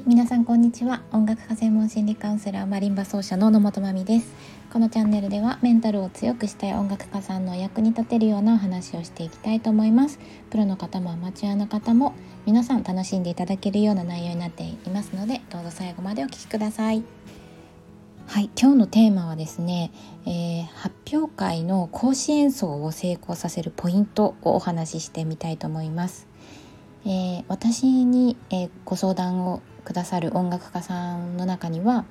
はい皆さんこんにちは。音楽家専門心理カウンセラーマリンバ奏者の野本まみです。このチャンネルではメンタルを強くしたい音楽家さんの役に立てるようなお話をしていきたいと思います。プロの方もアマチュアの方も皆さん楽しんでいただけるような内容になっていますのでどうぞ最後までお聴きください。はい今日のテーマはですね、えー、発表会の講師演奏を成功させるポイントをお話ししてみたいと思います。えー、私に、えー、ご相談をくださる音楽家さんの中には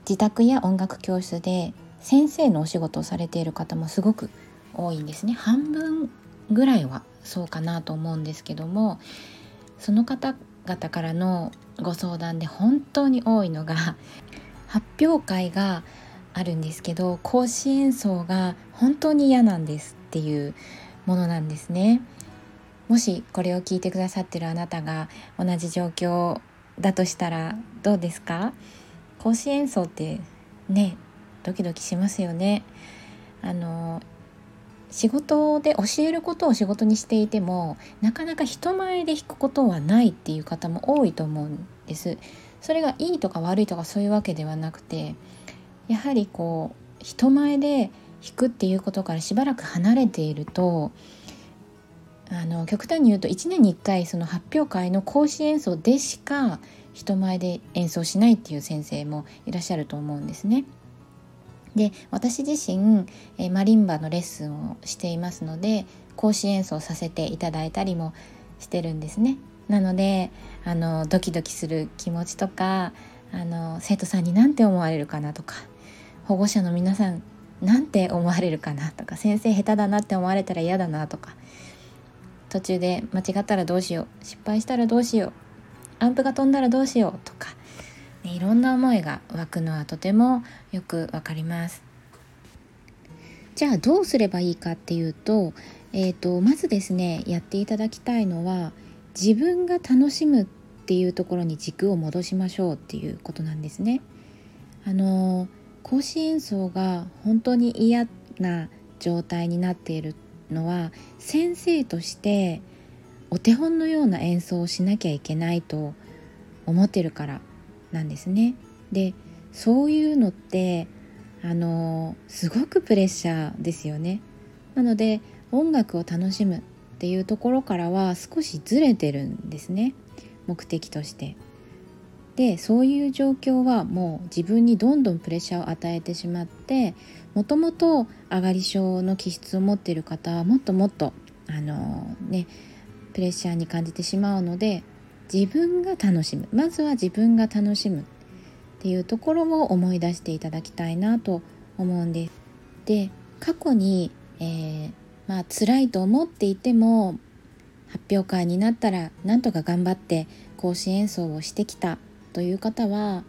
自宅や音楽教室で先生のお仕事をされている方もすごく多いんですね半分ぐらいはそうかなと思うんですけどもその方々からのご相談で本当に多いのが発表会があるんですけど講師演奏が本当に嫌なんですっていうものなんですね。もしこれを聞いてくださってるあなたが同じ状況だとしたらどうですか？甲子演奏ってねドキドキしますよね。あの仕事で教えることを仕事にしていてもなかなか人前で弾くことはないっていう方も多いと思うんです。それがいいとか悪いとかそういうわけではなくてやはりこう人前で弾くっていうことからしばらく離れているとあの極端に言うと1年に1回その発表会の講師演奏でしか人前で演奏しないっていう先生もいらっしゃると思うんですね。で私自身えマリンバのレッスンをしていますので講師演奏させていただいたりもしてるんですね。なのであのドキドキする気持ちとかあの生徒さんに何て思われるかなとか保護者の皆さん何て思われるかなとか先生下手だなって思われたら嫌だなとか途中で間違ったらどうしよう失敗したらどうしようアンプが飛んだらどうしようとか、ね、いろんな思いが湧くのはとてもよくわかりますじゃあどうすればいいかっていうと,、えーと、まずですねやっていただきたいのは自分が楽しむっていうところに軸を戻しましょうっていうことなんですね。あの甲子演奏が本当に嫌な状態になっているのは先生としてお手本のような演奏をしなきゃいけないと思ってるからなんですね。でそういうのってあのすごくプレッシャーですよね。なので音楽を楽しむっていうところからは少しずれてるんですね目的として。でそういう状況はもう自分にどんどんプレッシャーを与えてしまってもともと上がり症の気質を持っている方はもっともっとあのねプレッシャーに感じてしまうので自分が楽しむまずは自分が楽しむっていうところを思い出していただきたいなと思うんです。で過去に、えー、まあ辛いと思っていても発表会になったらなんとか頑張って講師演奏をしてきたという方は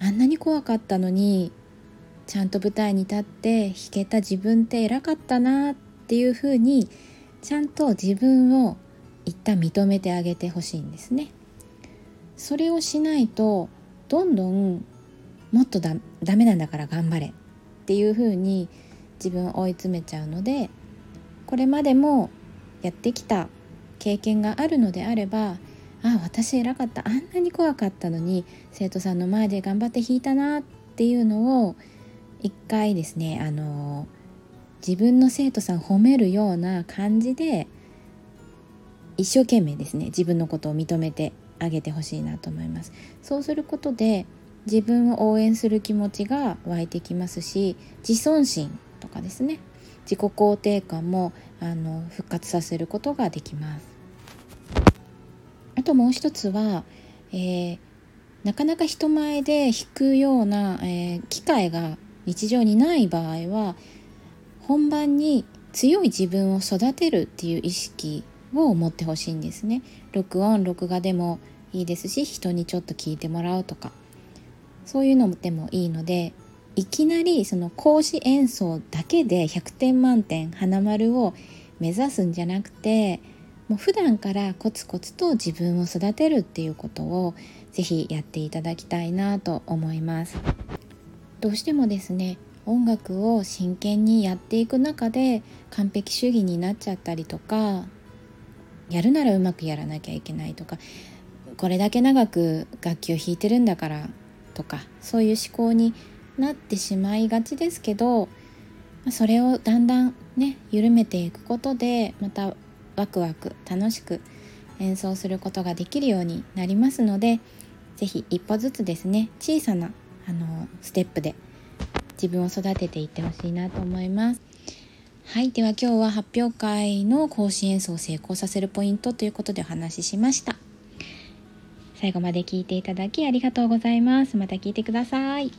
あんなに怖かったのにちゃんと舞台に立って弾けた自分って偉かったなっていうふうにちゃんと自分を一旦認めてあげてほしいんですね。それをしないとどんどんもっとだダメなんだから頑張れっていうふうに自分を追い詰めちゃうのでこれまでもやってきた経験があるのであればあ私偉かった。あんなに怖かったのに生徒さんの前で頑張って弾いたなっていうのを一回ですねあの自分の生徒さん褒めるような感じで一生懸命ですね自分のことを認めてあげてほしいなと思います。そうすることで自分を応援する気持ちが湧いてきますし自尊心とかですね自己肯定感もあの復活させることができます。あともう一つは、えー、なかなか人前で弾くような、えー、機会が日常にない場合は本番に強い自分を育てるっていう意識を持ってほしいんですね。録音録画でもいいですし人にちょっと聞いてもらうとかそういうのでもいいのでいきなりその講師演奏だけで100点満点花丸を目指すんじゃなくてもう普段からコツコツと自分を育てるっていうことをぜひやっていただきたいなと思います。どうしてもですね音楽を真剣にやっていく中で完璧主義になっちゃったりとかやるならうまくやらなきゃいけないとかこれだけ長く楽器を弾いてるんだからとかそういう思考になってしまいがちですけどそれをだんだんね緩めていくことでまたワクワク楽しく演奏することができるようになりますので是非一歩ずつですね小さなあのステップで自分を育てていってほしいなと思います。はい。では今日は発表会の講師演奏を成功させるポイントということでお話ししました。最後まで聞いていただきありがとうございます。また聞いてください。